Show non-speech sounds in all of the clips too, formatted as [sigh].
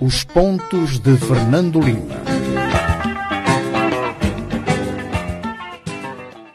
Os pontos de Fernando Lima.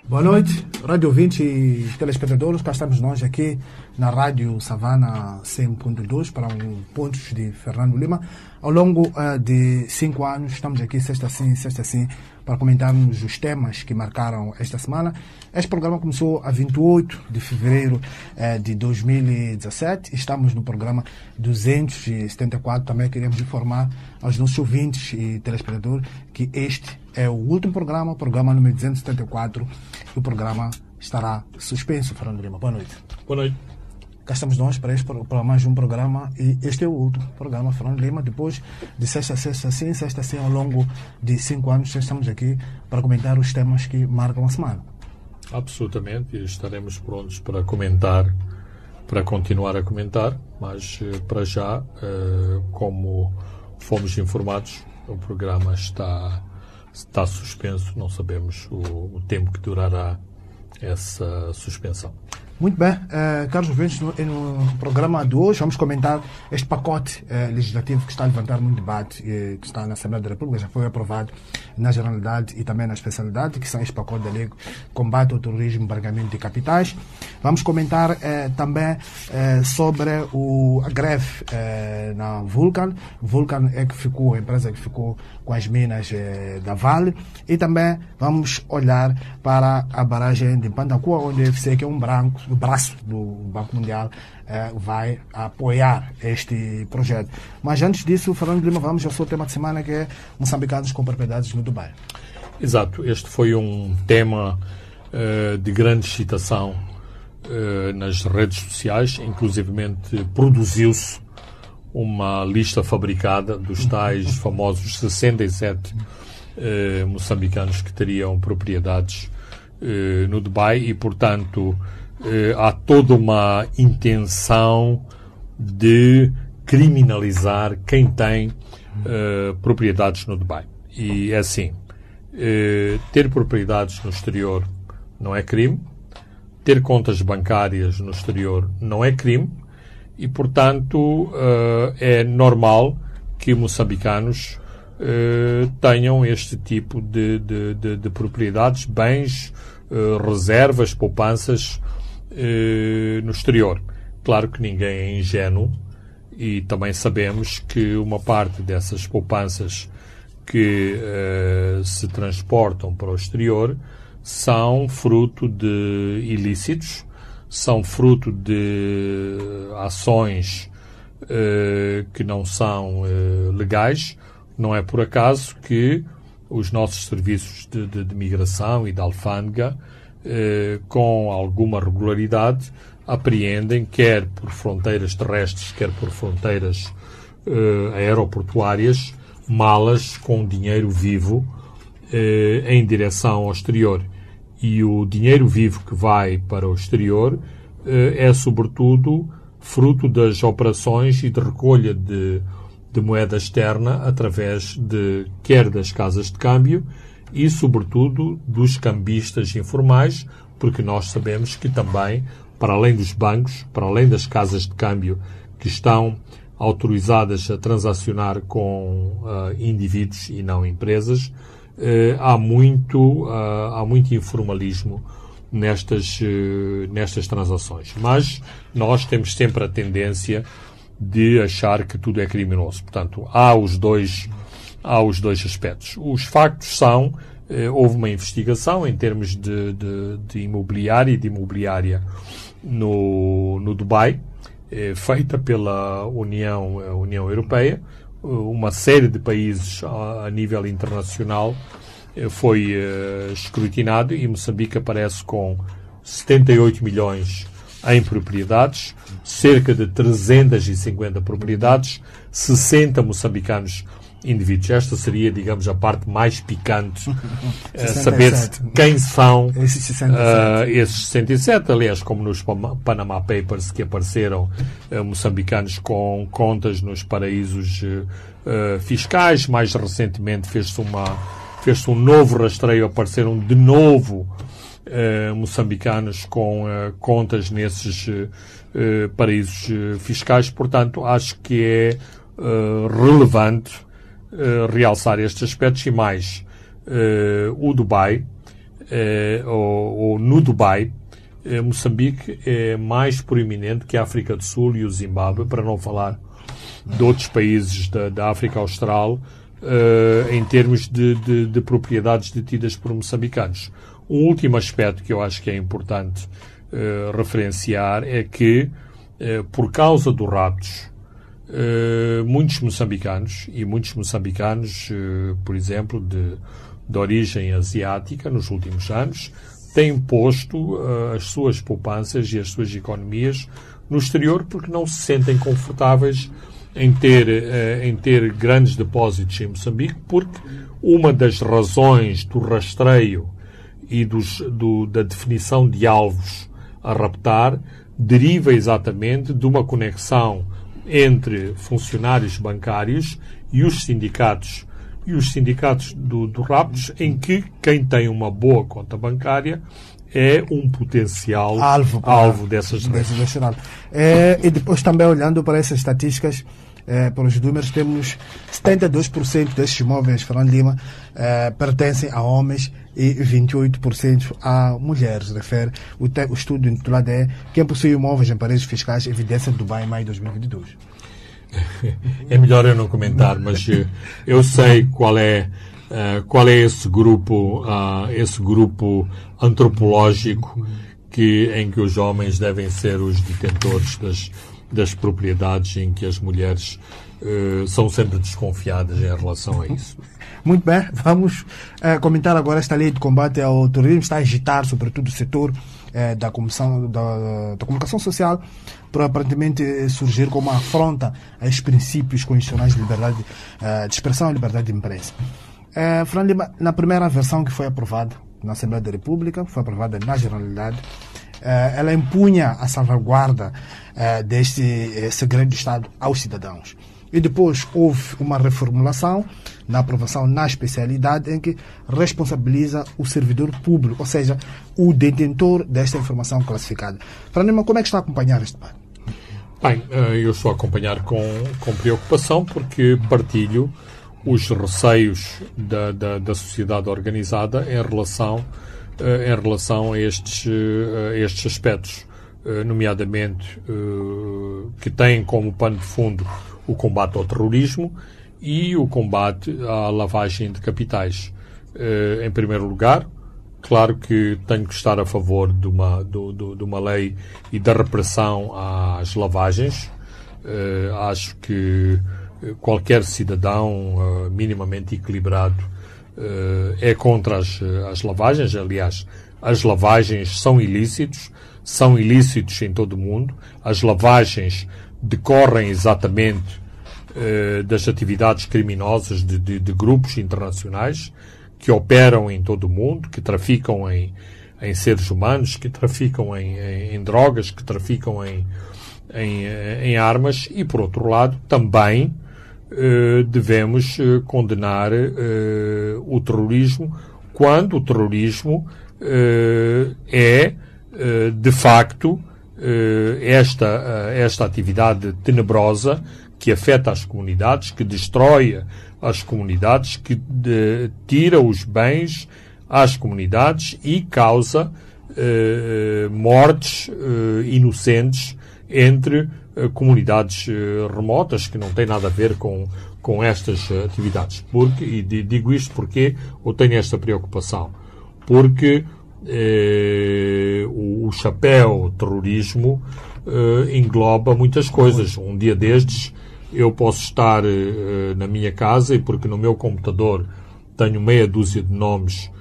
Boa noite, rádio ouvinte e telespectadores. Cá estamos nós aqui na Rádio Savana 100.2 para um Pontos de Fernando Lima. Ao longo uh, de cinco anos, estamos aqui sexta sim, sexta sim, para comentarmos os temas que marcaram esta semana. Este programa começou a 28 de fevereiro uh, de 2017. Estamos no programa 274. Também queremos informar aos nossos ouvintes e telespectadores que este é o último programa, o programa número 274, e o programa estará suspenso. Fernando Lima, boa noite. Boa noite. Cá estamos nós para, este, para mais um programa e este é o último programa, Fernando Lima. Depois de sexta sexta, sim, sexta sim, ao longo de cinco anos, estamos aqui para comentar os temas que marcam a semana. Absolutamente, e estaremos prontos para comentar, para continuar a comentar, mas eh, para já, eh, como fomos informados, o programa está está suspenso, não sabemos o, o tempo que durará essa suspensão. Muito bem, uh, Carlos Ventos, no, no, programa de hoje vamos comentar este pacote uh, legislativo que está a levantar muito debate, uh, que está na Assembleia da República, já foi aprovado na generalidade e também na especialidade, que são este pacote de lei combate ao terrorismo embargamento de capitais. Vamos comentar também sobre o, a greve na Vulcan. Vulcan é que ficou, a empresa que ficou com as minas da Vale. E também vamos olhar para a barragem de Pantacua, onde o que é um branco o braço do Banco Mundial eh, vai apoiar este projeto. Mas antes disso, Fernando Lima, vamos ao seu tema de semana que é moçambicanos com propriedades no Dubai. Exato, este foi um tema uh, de grande excitação uh, nas redes sociais, inclusivamente produziu-se uma lista fabricada dos tais [laughs] famosos 67 uh, moçambicanos que teriam propriedades no Dubai e, portanto, eh, há toda uma intenção de criminalizar quem tem eh, propriedades no Dubai. E é assim: eh, ter propriedades no exterior não é crime, ter contas bancárias no exterior não é crime, e portanto é normal que moçambicanos tenham este tipo de, de, de, de propriedades, bens, reservas, poupanças eh, no exterior. Claro que ninguém é ingênuo e também sabemos que uma parte dessas poupanças que eh, se transportam para o exterior são fruto de ilícitos, são fruto de ações eh, que não são legais. Não é por acaso que os nossos serviços de, de, de migração e de alfândega eh, com alguma regularidade, apreendem, quer por fronteiras terrestres, quer por fronteiras eh, aeroportuárias, malas com dinheiro vivo eh, em direção ao exterior. E o dinheiro vivo que vai para o exterior eh, é, sobretudo, fruto das operações e de recolha de, de moeda externa através de quer das casas de câmbio, e, sobretudo, dos cambistas informais, porque nós sabemos que também, para além dos bancos, para além das casas de câmbio que estão autorizadas a transacionar com uh, indivíduos e não empresas, uh, há muito uh, há muito informalismo nestas nestas transações. Mas nós temos sempre a tendência de achar que tudo é criminoso. Portanto, há os dois há os dois aspectos. Os factos são, eh, houve uma investigação em termos de, de, de imobiliária e de imobiliária no, no Dubai, eh, feita pela União, União Europeia. Uma série de países a, a nível internacional eh, foi eh, escrutinado e Moçambique aparece com 78 milhões em propriedades, cerca de 350 propriedades, 60 moçambicanos indivíduos. Esta seria, digamos, a parte mais picante, [laughs] uh, saber quem são esses 67. Uh, esses 67. Aliás, como nos Panama Papers que apareceram uh, moçambicanos com contas nos paraísos uh, fiscais. Mais recentemente fez-se uma fez-se um novo rastreio, apareceram de novo moçambicanos com contas nesses paraísos fiscais. Portanto, acho que é relevante realçar estes aspectos e mais o Dubai, ou, ou no Dubai, Moçambique é mais proeminente que a África do Sul e o Zimbábue, para não falar de outros países da, da África Austral, uh, em termos de, de, de, propriedades detidas por moçambicanos. Um último aspecto que eu acho que é importante uh, referenciar é que, uh, por causa dos raptos, muitos moçambicanos, e muitos moçambicanos, por exemplo, de, de origem asiática, nos últimos anos, têm posto as suas poupanças e as suas economias no exterior porque não se sentem confortáveis em ter, uh, em ter grandes depósitos em Moçambique, porque uma das razões do rastreio e dos, do, da definição de alvos a raptar deriva exatamente de uma conexão entre funcionários bancários e os sindicatos e os sindicatos do, do raptos, em que quem tem uma boa conta bancária é um potencial alvo, alvo dessas leis. É, e depois também olhando para essas estatísticas, é, pelos números, temos 72% destes imóveis, Fernando Lima, é, pertencem a homens e 28% a mulheres. Refere o, te, o estudo intitulado é Quem possui imóveis em paredes fiscais, evidência de Dubai em maio de 2022. É melhor eu não comentar, mas eh, eu sei qual é uh, qual é esse grupo uh, esse grupo antropológico que em que os homens devem ser os detentores das das propriedades em que as mulheres uh, são sempre desconfiadas em relação a isso. [laughs] Muito bem, vamos uh, comentar agora esta lei de combate ao terrorismo. Está a agitar, sobretudo, o setor uh, da, comissão, da, da, comunicação social, para aparentemente surgir como uma afronta a estes princípios constitucionais de liberdade de expressão e liberdade de imprensa. Uh, Fran Lima, na primeira versão que foi aprovada na Assembleia da República, foi aprovada na Generalidade, ela impunha a salvaguarda uh, deste segredo de Estado aos cidadãos. E depois houve uma reformulação na aprovação na especialidade em que responsabiliza o servidor público, ou seja, o detentor desta informação classificada. Franima, como é que está a acompanhar este debate? Bem, eh, eu estou a acompanhar com, com preocupação porque partilho os receios da, da, da sociedade organizada em relação, em relação a, estes, a estes aspectos. Eh, nomeadamente eh, que têm como pano de fundo o combate ao terrorismo e o combate à lavagem de capitais. Eh, em primeiro lugar, claro que tenho que estar a favor de uma, de uma lei e da repressão às lavagens. Acho que qualquer cidadão minimamente equilibrado é contra as, as lavagens. Aliás, as lavagens são ilícitos são ilícitos em todo o mundo. As lavagens decorrem exatamente eh, das atividades criminosas de, de, de, grupos internacionais que operam em todo o mundo, que traficam em, em seres humanos, que traficam em, em, em drogas, que traficam em, em, armas e, por outro lado, também eh, devemos eh, condenar eh, o terrorismo quando o terrorismo eh, é eh, de facto, eh, esta, eh, esta atividade tenebrosa que afeta as comunidades, que destrói as comunidades, que de, tira os bens às comunidades e causa eh, mortes eh, inocentes entre eh, comunidades remotas que não têm nada a ver com, com estas atividades. Porque, e digo isto porque eu tenho esta preocupação. Porque eh, o, o, chapéu terrorismo eh, engloba muitas coisas. Um dia destes eu posso estar eh, na minha casa e porque no meu computador tenho meia dúzia de nomes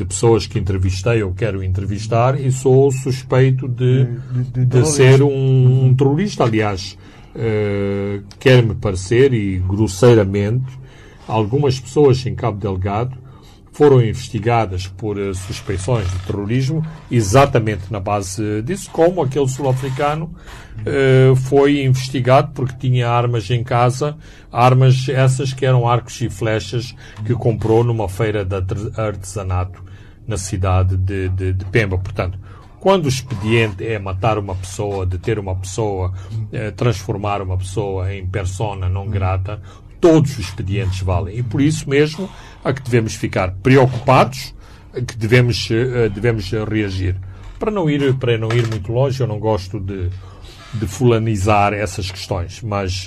de pessoas que entrevistei ou quero entrevistar e sou suspeito de, de, de, de ser um, um, terrorista. Aliás, uh, quer-me parecer, e grosseiramente, algumas pessoas em Cabo Delgado foram investigadas por uh, suspeições de terrorismo, exatamente na base disso, como aquele sul-africano uh, foi investigado porque tinha armas em casa, armas essas que eram arcos e flechas que comprou numa feira de artesanato na cidade de, de, de Pemba. Portanto, Quando o expediente é matar uma pessoa, deter uma pessoa, eh, transformar uma pessoa em persona não grata, todos os expedientes valem. E por isso mesmo a que devemos ficar preocupados, a que devemos, eh, devemos reagir. Para não, ir, para não ir muito longe, eu não gosto de, de fulanizar essas questões, mas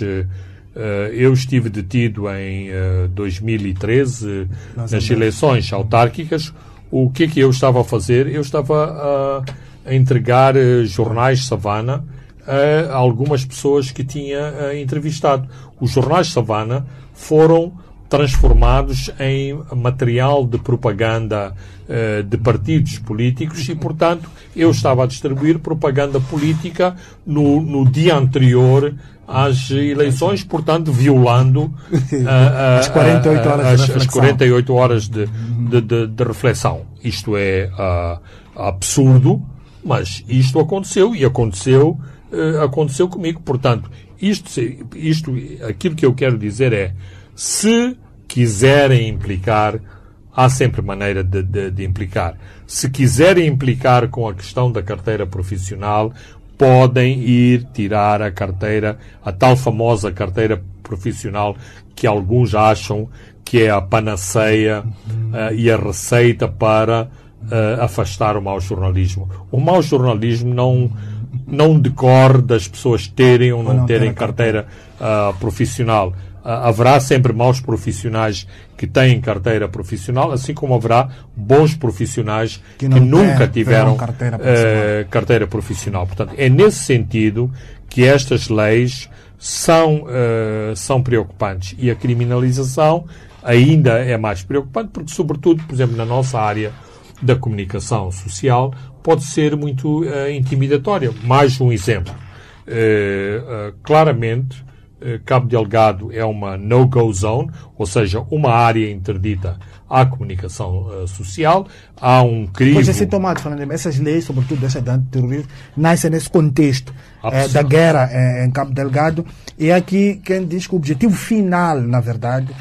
eu estive detido em uh, 2013 nas eleições autárquicas. O que é que eu estava a fazer? Eu estava a, a entregar uh, jornais Savana a algumas pessoas que tinha entrevistado. Os jornais Savana foram transformados em material de propaganda uh, de partidos políticos e, portanto, eu estava a distribuir propaganda política no, no dia anterior às eleições, portanto, violando [laughs] uh, uh, as 48 horas, as, as 48 horas de, de, de, de, reflexão. Isto é absurdo, mas isto aconteceu e aconteceu, aconteceu comigo. Portanto, isto, isto, aquilo que eu quero dizer é se quiserem implicar, há sempre maneira de, de, de, implicar. Se quiserem implicar com a questão da carteira profissional, podem ir tirar a carteira, a tal famosa carteira profissional que alguns acham que é a panaceia uh, e a receita para uh, afastar o mau jornalismo. O mau jornalismo não não decorre das pessoas terem ou não, não terem carteira uh, profissional haverá sempre maus profissionais que têm carteira profissional, assim como haverá bons profissionais que, que nunca tiveram carteira profissional. Uh, carteira profissional. Portanto, é nesse sentido que estas leis são, uh, são preocupantes. E a criminalização ainda é mais preocupante, porque, sobretudo, por exemplo, na nossa área da comunicação social, pode ser muito uh, intimidatória. Mais um exemplo. claramente, eh, Cabo Delgado é uma no-go zone, ou seja, uma área interdita à comunicação uh, social. Há um crime. Pois é sintomático, Fernando. Essas leis, sobretudo essa de antiterrorismo, nascem nesse contexto é, da guerra é, em Cabo Delgado. E aqui quem diz que o objetivo final, na verdade,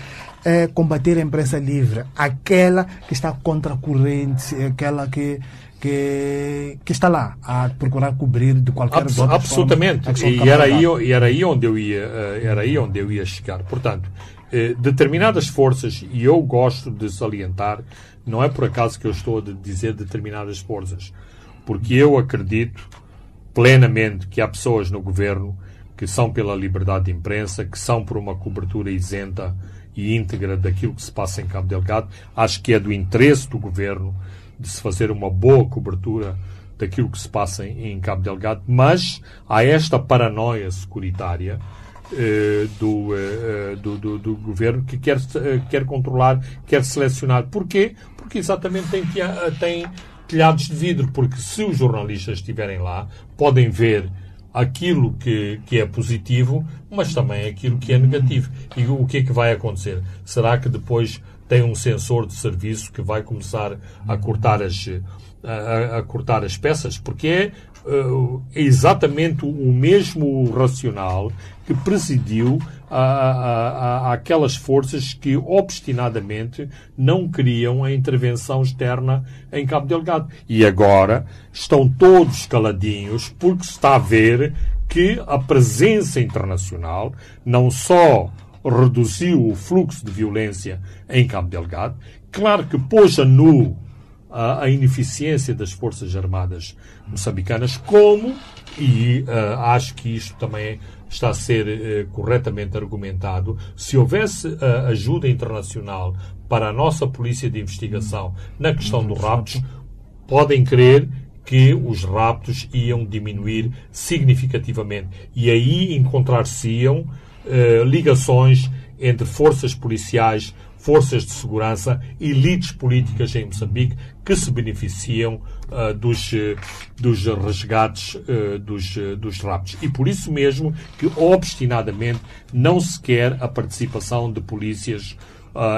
é combater a imprensa livre, aquela que está contra a corrente, aquela que que, que está lá a procurar cobrir de qualquer Abs outra absolutamente. e era aí e era aí onde eu ia eh, era aí onde eu ia chegar. Portanto eh, determinadas forças e eu gosto de salientar não é por acaso que eu estou a dizer determinadas forças porque eu acredito plenamente que há pessoas no governo que são pela liberdade de imprensa que são por uma cobertura isenta e íntegra daquilo que se passa em Cabo Delgado. Acho que é do interesse do governo de se fazer uma boa cobertura daquilo que se passa em, em Cabo Delgado, mas há esta paranoia securitária eh, do, eh, do, do, do, governo que quer, eh, quer controlar, quer selecionar. Porquê? Porque exatamente tem, tem telhados de vidro, porque se os jornalistas estiverem lá, podem ver aquilo que, que é positivo, mas também aquilo que é negativo. E o que é que vai acontecer? Será que depois tem um sensor de serviço que vai começar a cortar as, a, a cortar as peças, porque é uh, exatamente o mesmo racional que presidiu a, a, a, aquelas forças que obstinadamente não queriam a intervenção externa em Cabo Delgado. E agora estão todos caladinhos porque se está a ver que a presença internacional não só reduziu o fluxo de violência em Cabo Delgado. Claro que pôs a nu a, ineficiência das Forças Armadas moçambicanas, como, e uh, acho que isto também está a ser uh, corretamente argumentado, se houvesse uh, ajuda internacional para a nossa polícia de investigação na questão dos raptos, podem crer que os raptos iam diminuir significativamente. E aí encontrar-se-iam eh, ligações entre forças policiais, forças de segurança, elites políticas em Moçambique que se beneficiam uh, dos, uh, dos resgates uh, dos, dos raptos. E por isso mesmo que obstinadamente não se quer a participação de polícias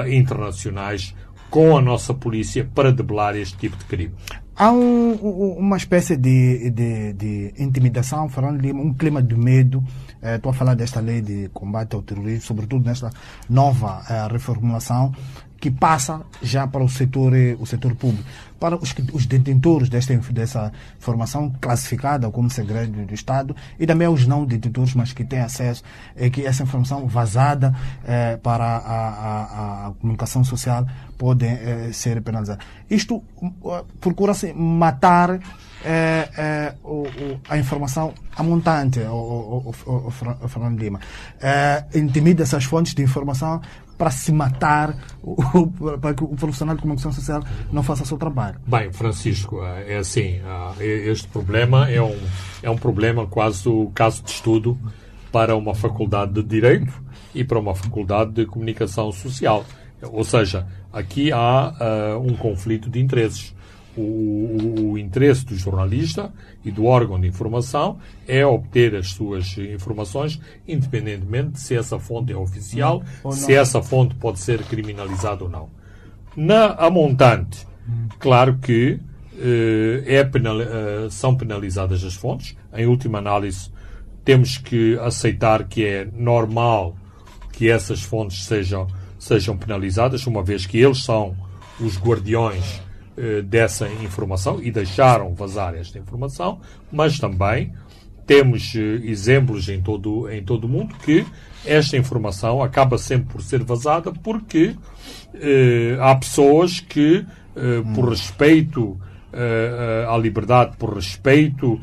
internacionais com a nossa polícia para debelar este tipo de crime. Há um, uma espécie de, de, de intimidação, falando de um clima de medo eh, estou a falar desta lei de combate ao terrorismo, sobretudo nesta nova eh, reformulação que passa já para o setor, eh, o setor público. Para os, os detentores desta, dessa informação classificada como segredo do Estado e também os não detentores, mas que têm acesso, é que essa informação vazada eh, para a, a, a, comunicação social pode eh, ser penalizada. Isto uh, procura-se matar é, é, o, o, a informação amontante, o, o, o, o Fernando Lima. É, intimida essas fontes de informação para se matar, [laughs] para que o profissional de comunicação social não faça o seu trabalho. Bem, Francisco, é assim, este problema é um, é um problema quase o caso de estudo para uma faculdade de Direito e para uma faculdade de Comunicação Social. Ou seja, aqui há uh, um conflito de interesses o, o, interesse do jornalista e do órgão de informação é obter as suas informações, independentemente de se essa fonte é oficial, se essa fonte pode ser criminalizada ou não. Na a montante, claro que eh, é penal, eh, são penalizadas as fontes. Em última análise, temos que aceitar que é normal que essas fontes sejam, sejam penalizadas, uma vez que eles são os guardiões eh, dessa informação e deixaram vazar esta informação, mas também temos eh, exemplos em todo, em todo o mundo que esta informação acaba sempre por ser vazada porque eh, há pessoas que, eh, por respeito à liberdade, por respeito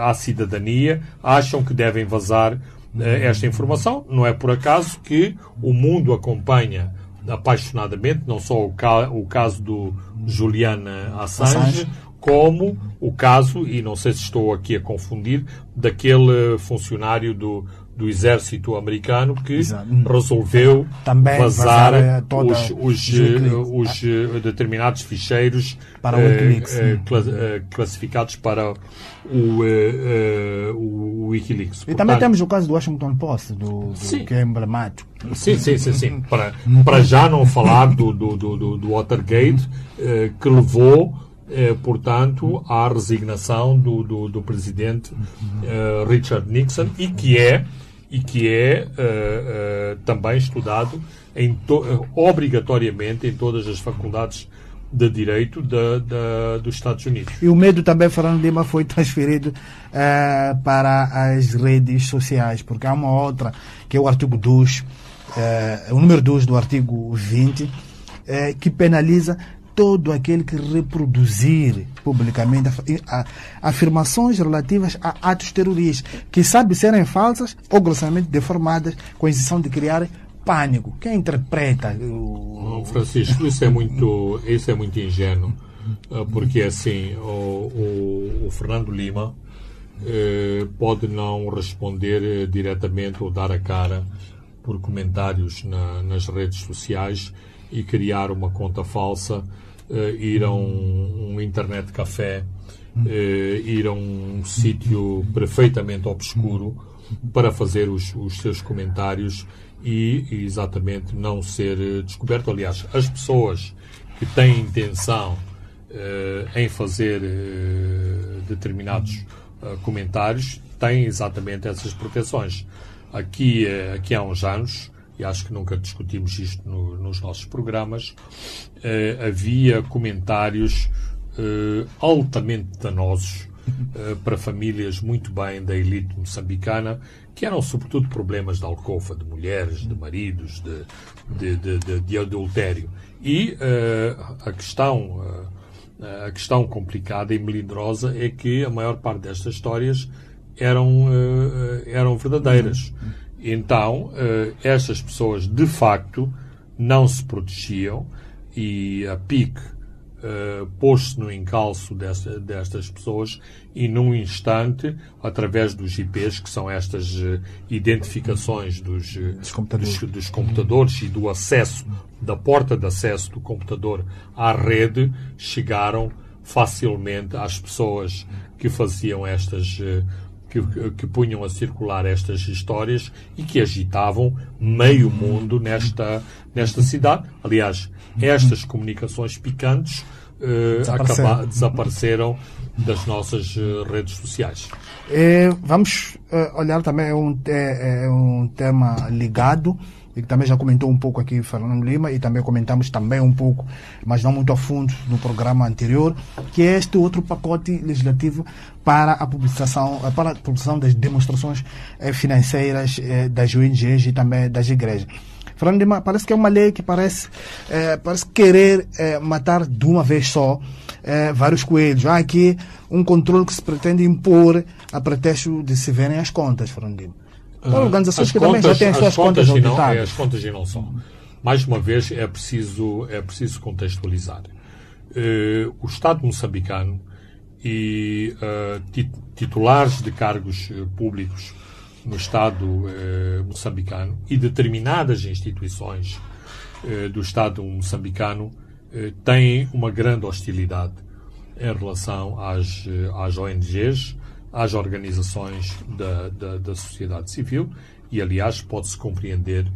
à cidadania, acham que devem vazar esta informação. Não é por acaso que o mundo acompanha apaixonadamente, não só o, ca o caso do Julian Assange, Assange, como o caso, e não sei se estou aqui a confundir, daquele funcionário do, do exército americano que Exato. resolveu Também vazar, vazar os, os, os, os, determinados ficheiros para eh, eh, eh, classificados para o, eh, o Wikileaks. E também temos o caso do Washington Post, do, do que é emblemático. Sim, sim, sim. sim. para, para já não falar do, do, do, do Watergate, eh, que levou, eh, portanto, à resignação do, do, do presidente eh, Richard Nixon e que é, e que é eh, eh, também estudado em to, obrigatoriamente em todas as faculdades de direito da, da, dos Estados Unidos. E o medo também, Fernando Lima, foi [laughs] transferido uh, para as redes sociais, porque há uma outra, que é o artigo 2, uh, eh, o número 2 do artigo 20, uh, eh, que penaliza todo aquele que reproduzir publicamente afirmações relativas a atos terroristas, que sabe serem falsas ou grosseiramente deformadas, com a intenção de criar pânico. Quem interpreta o... Francisco, isso é muito, isso é muito ingênuo, ah, porque assim, o, o, o Fernando Lima eh, pode não responder eh, diretamente ou dar a cara por comentários na, nas redes sociais e criar uma conta falsa, eh, ir a um, um internet café, eh, ir a um sítio perfeitamente obscuro para fazer os, os seus comentários e, exatamente não ser eh, descoberto. Aliás, as pessoas que têm intenção uh, em fazer uh, determinados uh, comentários têm exatamente essas proteções. Aqui, aqui há uns anos, e acho que nunca discutimos isto no, nos nossos programas, havia comentários altamente danosos para famílias muito bem da elite moçambicana que eram sobretudo problemas de alcofa, de mulheres, de maridos, de, de, de, de, de adultério. E uh, a questão uh, a questão complicada e melindrosa é que a maior parte destas histórias eram, uh, eram verdadeiras. Então, estas pessoas, de facto, não se protegiam e a PIC uh, pôs-se no encalço desta, destas pessoas e, num instante, através dos IPs, que são estas uh, identificações dos, uh, dos, computadores. Dos, dos, computadores e do acesso, da porta de acesso do computador à rede, chegaram facilmente às pessoas que faziam estas. Que, que, punham a circular estas histórias e que agitavam meio mundo nesta, nesta cidade. Aliás, estas comunicações picantes desapareceram. desapareceram das nossas redes sociais. É, vamos olhar também é um, é, é um tema ligado e que também já comentou um pouco aqui Fernando Lima e também comentamos também um pouco, mas não muito a fundo no programa anterior, que é este outro pacote legislativo para a publicação, para a publicação das demonstrações eh, financeiras eh, das ONGs e também das igrejas. Fernando Lima, parece que é uma lei que parece, eh, parece querer matar de uma vez só vários coelhos. Há aqui um controle que se pretende impor a pretexto de se verem as contas, Fernando Lima. Então, organizações as que contas, também já têm as suas contas, contas não, é, As contas e não são. Mais uma vez, é preciso, é preciso contextualizar. Uh, o Estado moçambicano e uh, titulares de cargos uh, públicos no Estado moçambicano e determinadas instituições do Estado moçambicano têm uma grande hostilidade em relação às, às ONGs, às organizações da, da, da sociedade civil e, aliás, pode-se compreender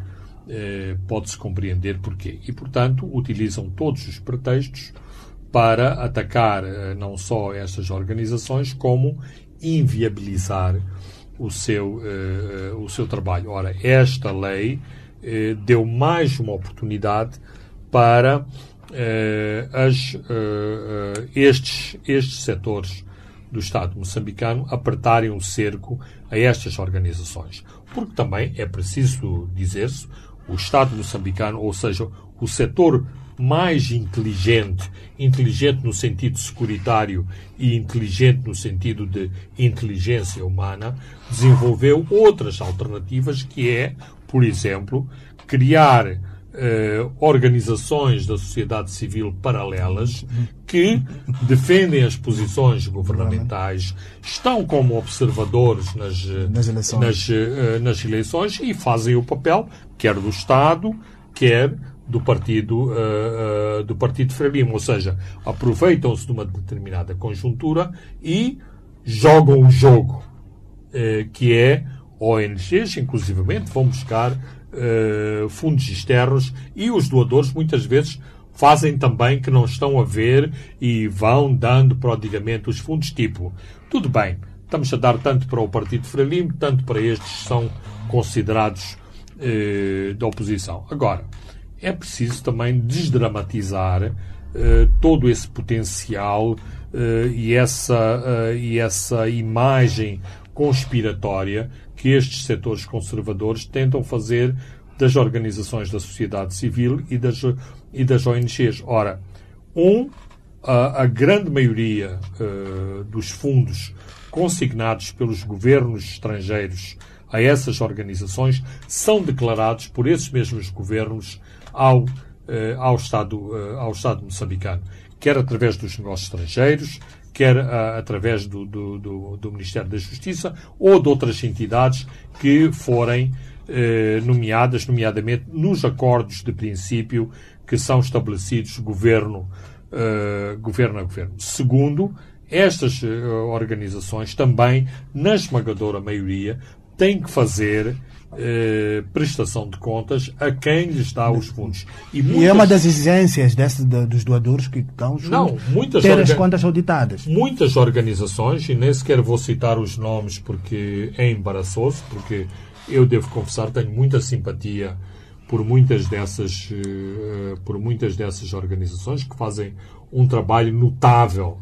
eh, pode-se compreender porquê. E, portanto, utilizam todos os pretextos para atacar eh, não só estas organizações, como inviabilizar o seu, eh, o seu trabalho. Ora, esta lei eh, deu mais uma oportunidade para eh, as, eh, estes, estes setores do Estado moçambicano apertarem o cerco a estas organizações. Porque também é preciso dizer-se, o Estado moçambicano, ou seja, o setor mais inteligente, inteligente no sentido securitário e inteligente no sentido de inteligência humana, desenvolveu outras alternativas que é, por exemplo, criar eh, organizações da sociedade civil paralelas que defendem as posições governamentais, estão como observadores nas, nas, eleições. Nas, eh, nas eleições e fazem o papel quer do Estado, quer do partido uh, uh, do partido Frelimo, ou seja, aproveitam-se de uma determinada conjuntura e jogam o jogo uh, que é ONGs, inclusivamente, vão buscar uh, fundos externos e os doadores muitas vezes fazem também que não estão a ver e vão dando prodigamente os fundos, tipo, tudo bem, estamos a dar tanto para o Partido Frelimo, tanto para estes que são considerados uh, da oposição. Agora, é preciso também desdramatizar uh, todo esse potencial e, essa, e essa imagem conspiratória que estes setores conservadores tentam fazer das organizações da sociedade civil e das, e das ONGs. Ora, um, a, a grande maioria uh, dos fundos consignados pelos governos estrangeiros a essas organizações são declarados por esses mesmos governos ao, uh, ao, Estado, uh, ao Estado moçambicano, quer através dos negócios estrangeiros, quer uh, através do, do, do, do, Ministério da Justiça ou de outras entidades que forem uh, nomeadas, nomeadamente nos acordos de princípio que são estabelecidos governo, uh, governo a governo. Segundo, estas organizações também, na esmagadora maioria, têm que fazer eh, prestação de contas a quem lhes dá os fundos. E, muitas... e é uma das exigências desse, de, dos doadores que estão Não, muitas ter orga... as contas auditadas. Muitas organizações, e nem sequer vou citar os nomes porque é embaraçoso, porque eu devo confessar, tenho muita simpatia por muitas dessas, uh, por muitas dessas organizações que fazem um trabalho notável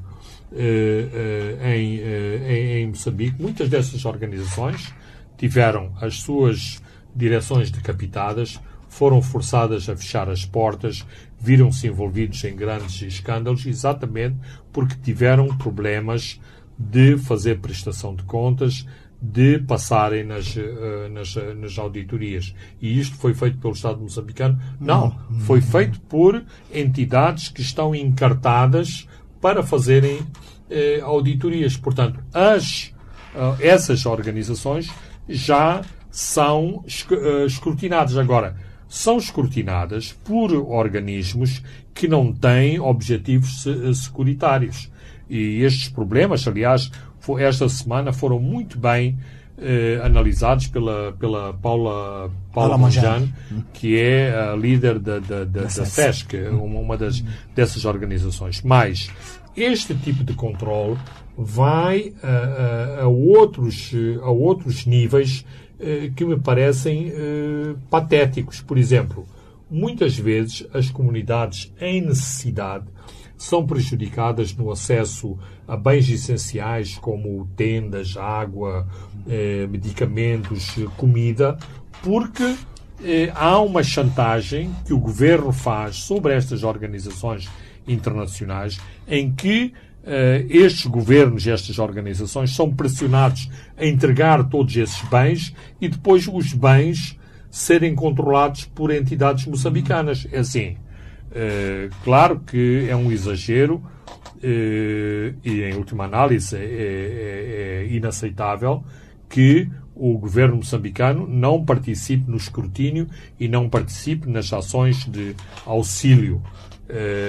uh, em, em, em Moçambique. Muitas dessas organizações tiveram as suas direções decapitadas, foram forçadas a fechar as portas, viram-se envolvidos em grandes escândalos, exatamente porque tiveram problemas de fazer prestação de contas, de passarem nas, uh, nas, nas, auditorias. E isto foi feito pelo Estado moçambicano? Não. Foi feito por entidades que estão encartadas para fazerem uh, auditorias. Portanto, as, uh, essas organizações já são eh, escrutinadas. Agora, são escrutinadas por organismos que não têm objetivos eh, securitários. E estes problemas, aliás, esta semana foram muito bem eh, analisados pela, pela Paula, Paula Monjan, que é a líder da, da, da, da SESC. SESC, uma, uma das, dessas organizações. Mas este tipo de controle vai a, a- a outros, a outros níveis eh, que me parecem eh, patéticos. Por exemplo, muitas vezes as comunidades em necessidade são prejudicadas no acesso a bens essenciais como tendas, água, eh, medicamentos, comida, porque eh, há uma chantagem que o governo faz sobre estas organizações internacionais em que eh, estes governos estas organizações são pressionados a entregar todos esses bens e depois os bens serem controlados por entidades moçambicanas. É assim, eh, claro que é um exagero eh, e, em última análise, é, é- é inaceitável que o governo moçambicano não participe no escrutínio e não participe nas ações de auxílio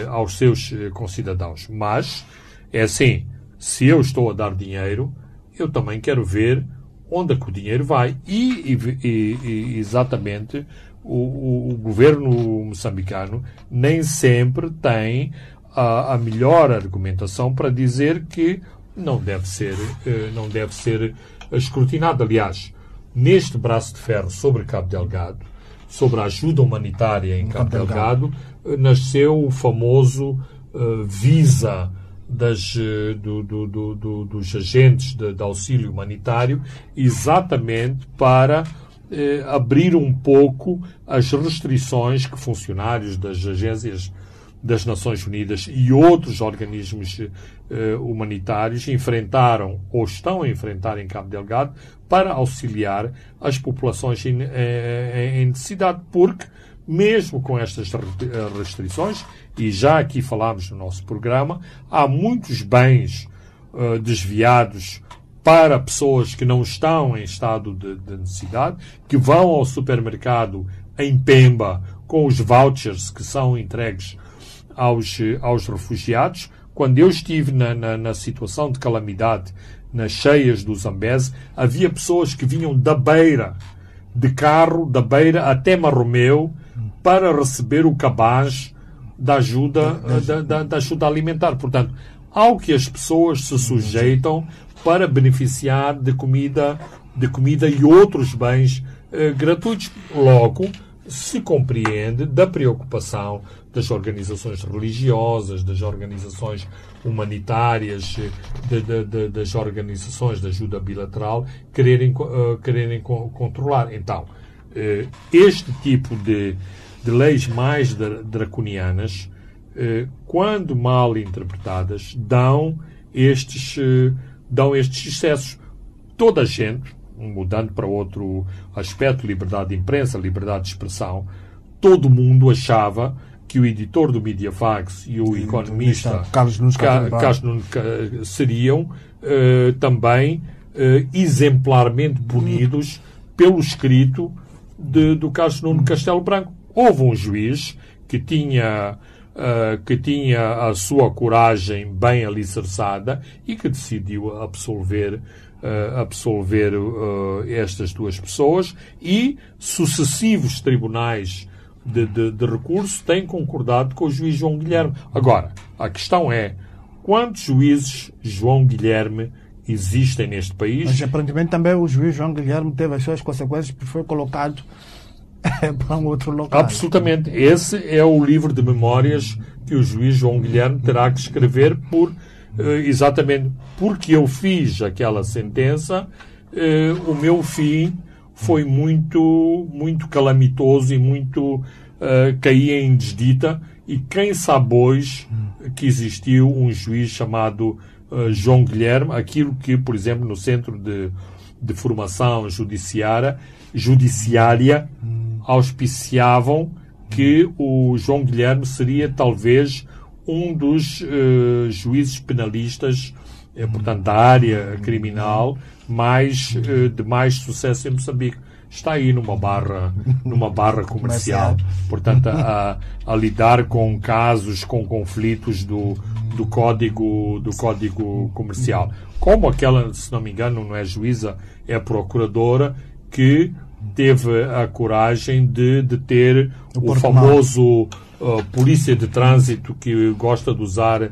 aos seus eh, concidadãos. Mas, é assim, se eu estou a dar dinheiro, eu também quero ver onde é que o dinheiro vai. E, e- e- exatamente, o, o- governo moçambicano nem sempre tem a, a melhor argumentação para dizer que não deve ser, eh, não deve ser escrutinado. Aliás, neste braço de ferro sobre Cabo Delgado, sobre a ajuda humanitária em Cabo Cabo Delgado, eh, nasceu o famoso eh, Visa das, eh, do- do- do- do- dos agentes de, de auxílio humanitário, exatamente para eh, abrir um pouco as restrições que funcionários das agências das Nações Unidas e outros organismos humanitários enfrentaram ou estão a enfrentar em Cabo Delgado para auxiliar as populações em, eh, em necessidade, porque mesmo com estas eh, restrições, e já aqui falámos no nosso programa, há muitos bens eh, desviados para pessoas que não estão em estado de, de necessidade, que vão ao supermercado em Pemba com os vouchers que são entregues aos, aos refugiados. Quando eu estive na, na, na situação de calamidade nas cheias do Zambeze, havia pessoas que vinham da beira, de carro, da beira até Marromeu, para receber o cabaz da ajuda, da, da- da ajuda alimentar. Portanto, ao que as pessoas se sujeitam para beneficiar de comida, de comida e outros bens eh, gratuitos. Logo, se compreende da preocupação das organizações religiosas, das organizações humanitárias, de- de- de- das organizações de ajuda bilateral, quererem, eh, quererem co- controlar. Então, eh, este tipo de, de leis mais dra- draconianas, eh, quando mal interpretadas, dão estes, eh, dão estes excessos. Toda a gente, mudando para outro aspecto, liberdade de imprensa, liberdade de expressão, todo mundo achava que o editor do Mediafax e o economista Carlos Nunes. Carlos Nunes seriam eh, também eh, exemplarmente punidos pelo escrito de- do Carlos Nuno Castelo Branco. Houve um juiz que tinha, eh, que tinha a sua coragem bem alicerçada e que decidiu absolver, eh, absolver eh, estas duas pessoas e sucessivos tribunais de, de, de recurso têm concordado com o juiz João Guilherme. Agora, a questão é quantos juízes João Guilherme existem neste país? Mas aparentemente também o juiz João Guilherme teve as suas consequências porque foi colocado [laughs] para um outro local. Absolutamente. Esse é o livro de memórias que o juiz João Guilherme terá que escrever por eh, exatamente porque eu fiz aquela sentença, eh, o meu fim foi muito muito calamitoso e muito eh, caía em desdita e quem sabe hoje que existiu um juiz chamado João Guilherme, aquilo que, por exemplo, no Centro de, de Formação Judiciária, judiciária auspiciavam que o João Guilherme seria talvez um dos eh, juízes penalistas, eh, portanto, da área criminal, mais, eh, de mais sucesso em Moçambique. Está aí numa barra, numa barra comercial. Portanto, a, a lidar com casos, com conflitos do, do, código, do código comercial. como aquela, se não me engano, não é juíza, é procuradora, que teve a coragem de, de ter o, o famoso uh, polícia de trânsito que gosta de usar uh,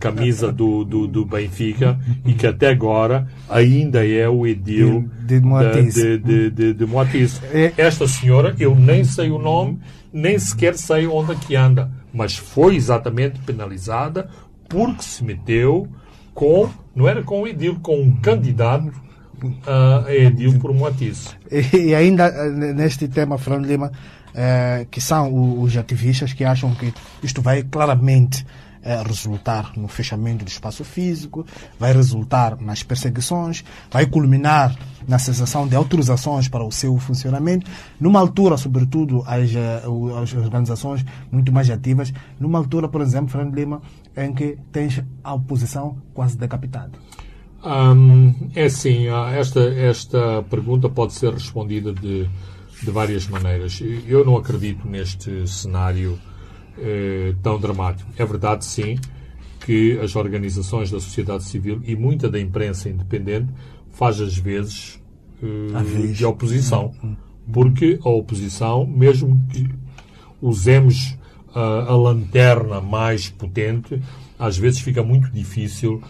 camisa do, do, do, Benfica e que até agora ainda é o edil de, de Moatiz. De, de, de, de Moatiz. É. Esta senhora, eu nem sei o nome, nem sequer sei onde é que anda, mas foi exatamente penalizada porque se meteu com, não era com o edil, com um candidato uh, edil por Moatiz. E, e ainda neste tema, Fernando Lima, eh, que são os ativistas que acham que isto vai claramente eh, resultar no fechamento do espaço físico, vai resultar nas perseguições, vai culminar na cessação de autorizações para o seu funcionamento, numa altura, sobretudo, as, eh, as organizações muito mais ativas, numa altura, por exemplo, Fernando Lima, em que tens a oposição quase decapitada. Hum, é assim, esta, esta pergunta pode ser respondida de de várias maneiras. Eu não acredito neste cenário eh, tão dramático. É verdade, sim, que as organizações da sociedade civil e muita da imprensa independente faz às vezes eh, de oposição. Hum, hum. Porque a oposição, mesmo que usemos a, a lanterna mais potente, às vezes fica muito difícil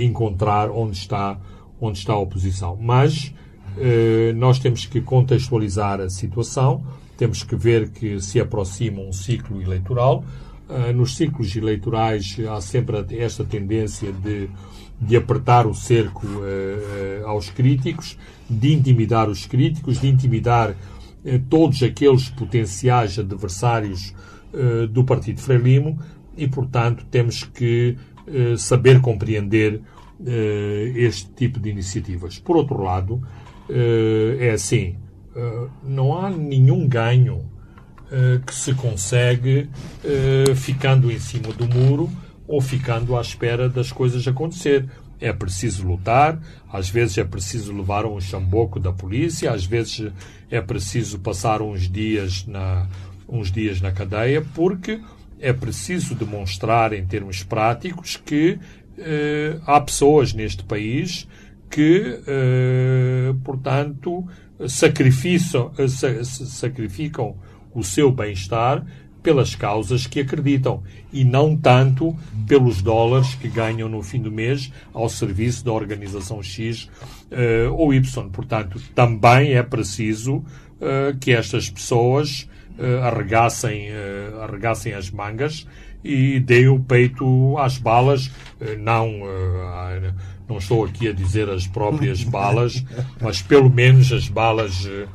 encontrar onde está, onde está a oposição. Mas eh, nós temos que contextualizar a situação, temos que ver que se aproxima um ciclo eleitoral. Eh, nos ciclos eleitorais há sempre esta tendência de, de apertar o cerco eh, aos críticos, de intimidar os críticos, de intimidar todos aqueles potenciais adversários do Partido Frelimo e, portanto, temos que saber compreender este tipo de iniciativas. Por outro lado, uh, é assim: não há nenhum ganho que se consegue ficando em cima do muro ou ficando à espera das coisas acontecer. É preciso lutar, às vezes é preciso levar um chamboco da polícia, às vezes é preciso passar uns dias na, uns dias na cadeia, porque é preciso demonstrar em termos práticos que eh, há pessoas neste país que, eh, portanto, sacrificam, eh, sacrificam o seu bem-estar pelas causas que acreditam e não tanto pelos dólares que ganham no fim do mês ao serviço da organização X uh, ou Y. Portanto, também é preciso uh, que estas pessoas uh, arregassem, uh, arregassem as mangas e deem o peito às balas, não não estou aqui a dizer as próprias [laughs] balas, mas pelo menos as balas, eh,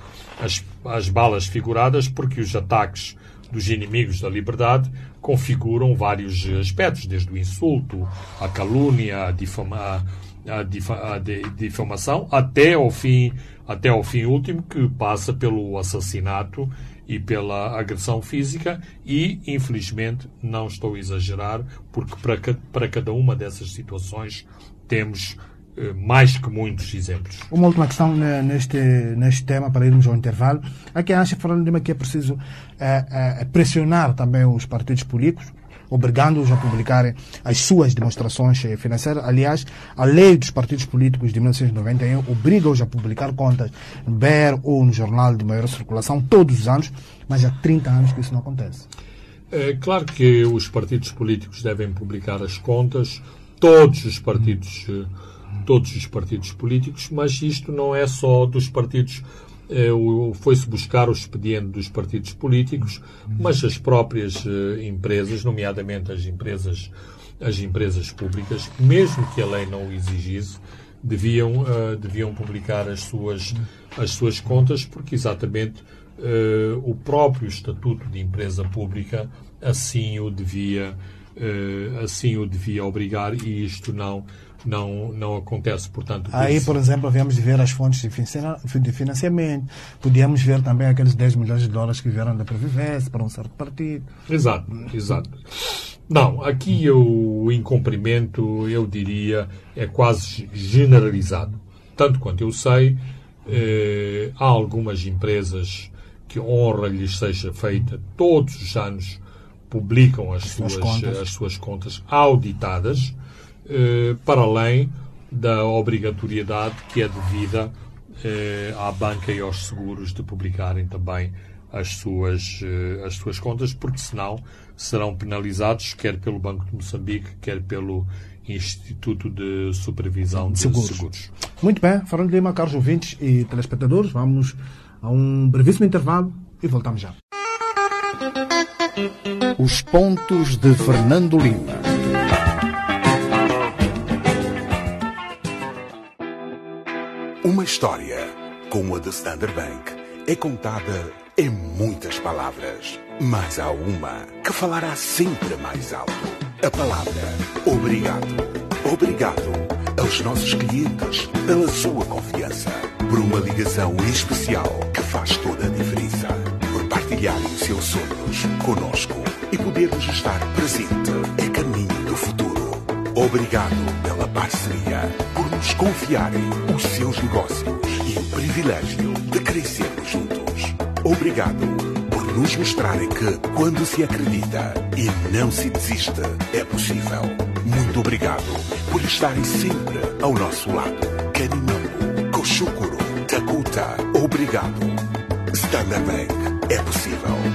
as, as balas figuradas, porque os ataques dos inimigos da liberdade configuram vários aspectos, desde o insulto, a calúnia, a, difama, a, difa, a difamação, até ao fim, até ao fim último, que passa pelo assassinato e pela agressão física e, infelizmente, não estou a exagerar, porque para, para cada uma dessas situações temos eh, mais que muitos exemplos. Uma última questão né, neste, neste tema, para irmos ao intervalo. Há quem acha, falando que é preciso é, é, pressionar também os partidos políticos, obrigando-os a publicarem as suas demonstrações financeiras. Aliás, a lei dos partidos políticos de 1991 obriga-os a publicar contas no BER ou no jornal de maior circulação todos os anos, mas há 30 anos que isso não acontece. É claro que os partidos políticos devem publicar as contas, todos os partidos, eh, todos os partidos políticos, mas isto não é só dos partidos. Eh, foi-se buscar o expediente dos partidos políticos, mas as próprias eh, empresas, nomeadamente as empresas, as empresas públicas, mesmo que a lei não o exigisse, deviam, deviam publicar as suas, as suas contas, porque exatamente o próprio Estatuto de Empresa Pública assim o devia uh, assim o devia obrigar e isto não não, não acontece, portanto... Aí, por exemplo, de ver as fontes de financiamento, podíamos ver também aqueles 10 milhões de dólares que vieram da Previvência para um certo partido. Exato, exato. Não, aqui o incumprimento, eu diria, é quase generalizado. Tanto quanto eu sei, eh, há algumas empresas que honra lhes seja feita todos os anos publicam as, as suas, contas. as suas contas auditadas, para além da obrigatoriedade que é devida eh, à banca e aos seguros de publicarem também as suas, eh, as suas contas, porque senão serão penalizados quer pelo Banco de Moçambique, quer pelo Instituto de Supervisão de Seguros. Seguros. Muito bem, Fernando Lima, caros ouvintes e telespectadores, vamos a um brevíssimo intervalo e voltamos já. Os pontos de Fernando Lima. Uma história como a de Standard Bank é contada em muitas palavras, mas há uma que falará sempre mais alto. A palavra obrigado. Obrigado aos nossos clientes pela sua confiança, por uma ligação especial que faz toda a diferença, por partilharem os seus sonhos conosco e podermos estar presente é caminho do futuro. Obrigado pela parceria, por nos confiarem os seus negócios e o privilégio de crescermos juntos. Obrigado por nos mostrarem que, quando se acredita e não se desiste, é possível. Muito obrigado por estarem sempre ao nosso lado. Kenimambo, Koshukuro, Takuta, obrigado. Standard Bank, é possível.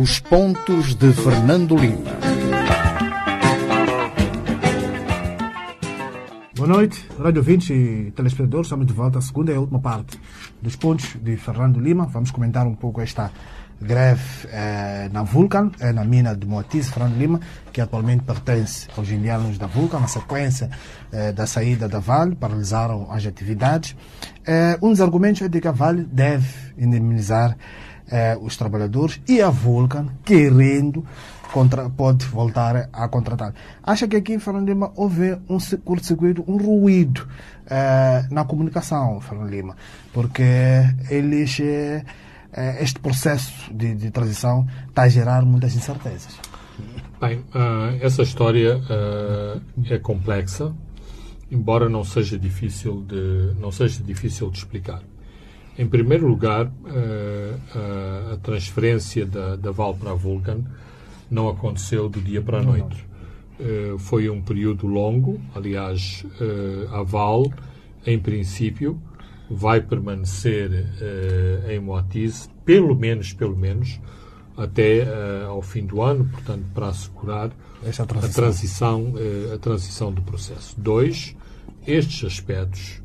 Os pontos de Fernando Lima. Boa noite, rádio ouvintes e telespectadores. Estamos de volta à segunda e última parte dos pontos de Fernando Lima. Vamos comentar um pouco esta greve eh, na Vulcan, eh, na mina de Moatize, Fernando Lima, que atualmente pertence aos indianos da Vulcan, na sequência eh, da saída da Vale, paralisaram as atividades. Eh, um dos argumentos é de que a Vale deve indemnizar eh, os trabalhadores e a Vulcan, querendo, contra, pode voltar a contratar. Acha que aqui, Fernando Lima, houve um curto-circuito, um ruído eh, na comunicação, Fernando Lima, porque eles, eh, este processo de, de, transição está a gerar muitas incertezas. Bem, uh, essa história uh, é complexa, embora não seja difícil de não seja difícil de explicar. Em primeiro lugar, eh, a transferência da, da Val para a Vulcan não aconteceu do dia para a noite. Eh, foi um período longo, aliás, eh, a Val, em princípio, vai permanecer em Moatize, pelo menos, pelo menos, até ao fim do ano, portanto, para assegurar transição. a transição, a transição do processo. Dois, estes aspectos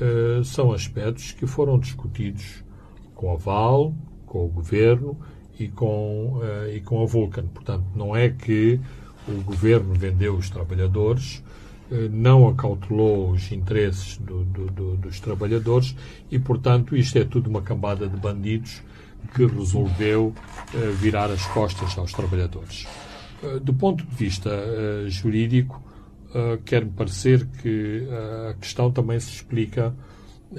uh, são aspectos que foram discutidos com a Val, com o Governo e com, uh, e com a Vulcan. Portanto, não é que o Governo vendeu os trabalhadores, uh, não acautelou os interesses do, do, do, dos trabalhadores e, portanto, isto é tudo uma cambada de bandidos que resolveu virar as costas aos trabalhadores. do ponto de vista jurídico, uh, quer-me parecer que uh, a questão também se explica uh,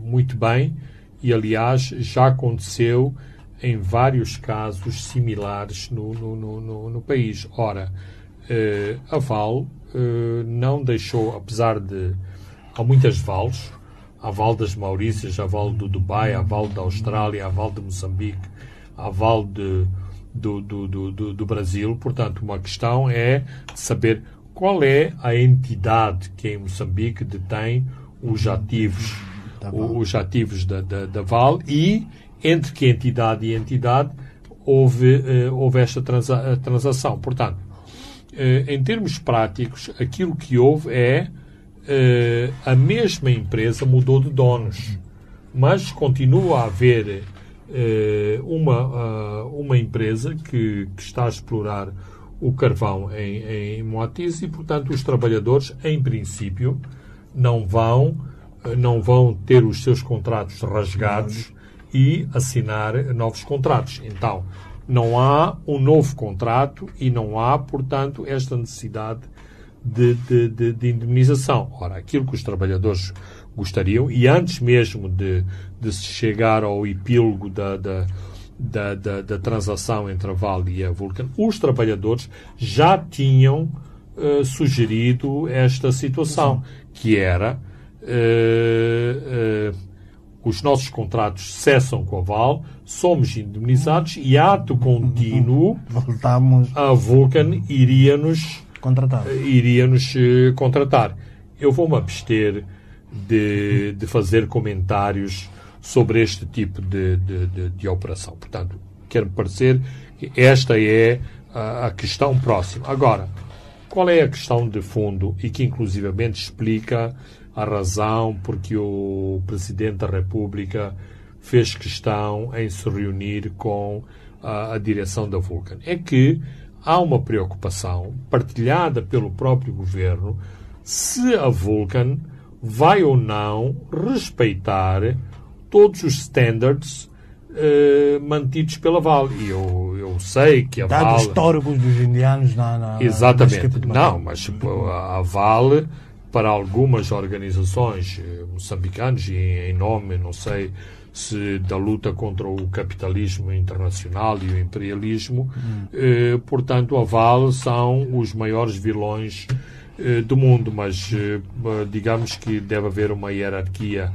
muito bem e, aliás, já aconteceu em vários casos similares no, no, no, no país. Ora, a Val não deixou, apesar de. Há muitas vales, a Val das Maurícias, a Val do Dubai, a Val da Austrália, a Val de Moçambique, a Val de, do, do, do, do Brasil. Portanto, uma questão é saber qual é a entidade que em Moçambique detém os ativos, tá os ativos da, da, da Val e entre que entidade e entidade houve, uh, houve esta transa transação. Portanto, uh, em termos práticos, aquilo que houve é a mesma empresa mudou de donos, mas continua a haver eh, uma, ah, uma empresa que, que, está a explorar o carvão em, em e, portanto, os trabalhadores, em princípio, não vão, não vão ter os seus contratos rasgados e assinar novos contratos. Então, não há um novo contrato e não há, portanto, esta necessidade de, de, de, de indemnização. Ora, aquilo que os trabalhadores gostariam, e antes mesmo de, de se chegar ao epílogo da, da, da, da, da transação entre a Vale e a Vulcan, os trabalhadores já tinham uh, sugerido esta situação, que era uh, uh, os nossos contratos cessam com a Val, somos indemnizados e ato contínuo [laughs] Voltamos a Vulcan iria-nos contratar. iria-nos eh, contratar. Eu vou-me abster de, de fazer comentários sobre este tipo de, de, de, de operação. Portanto, quero-me parecer que esta é a, a questão próxima. Agora, qual é a questão de fundo e que inclusivamente explica a razão porque o Presidente da República fez questão em se reunir com a, a direção da Vulcan? É que há uma preocupação partilhada pelo próprio governo se a Vulcan vai ou não respeitar todos os standards eh, mantidos pela Vale. E eu, eu sei que a Dados Vale. históricos dos indianos na, na Exatamente. tipo Não, mas pô, a a Vale, para algumas organizações eh, moçambicanas, e em nome, não sei se da luta contra o capitalismo internacional e o imperialismo, eh, portanto, a Vale são os maiores vilões do mundo, mas digamos que deve haver uma hierarquia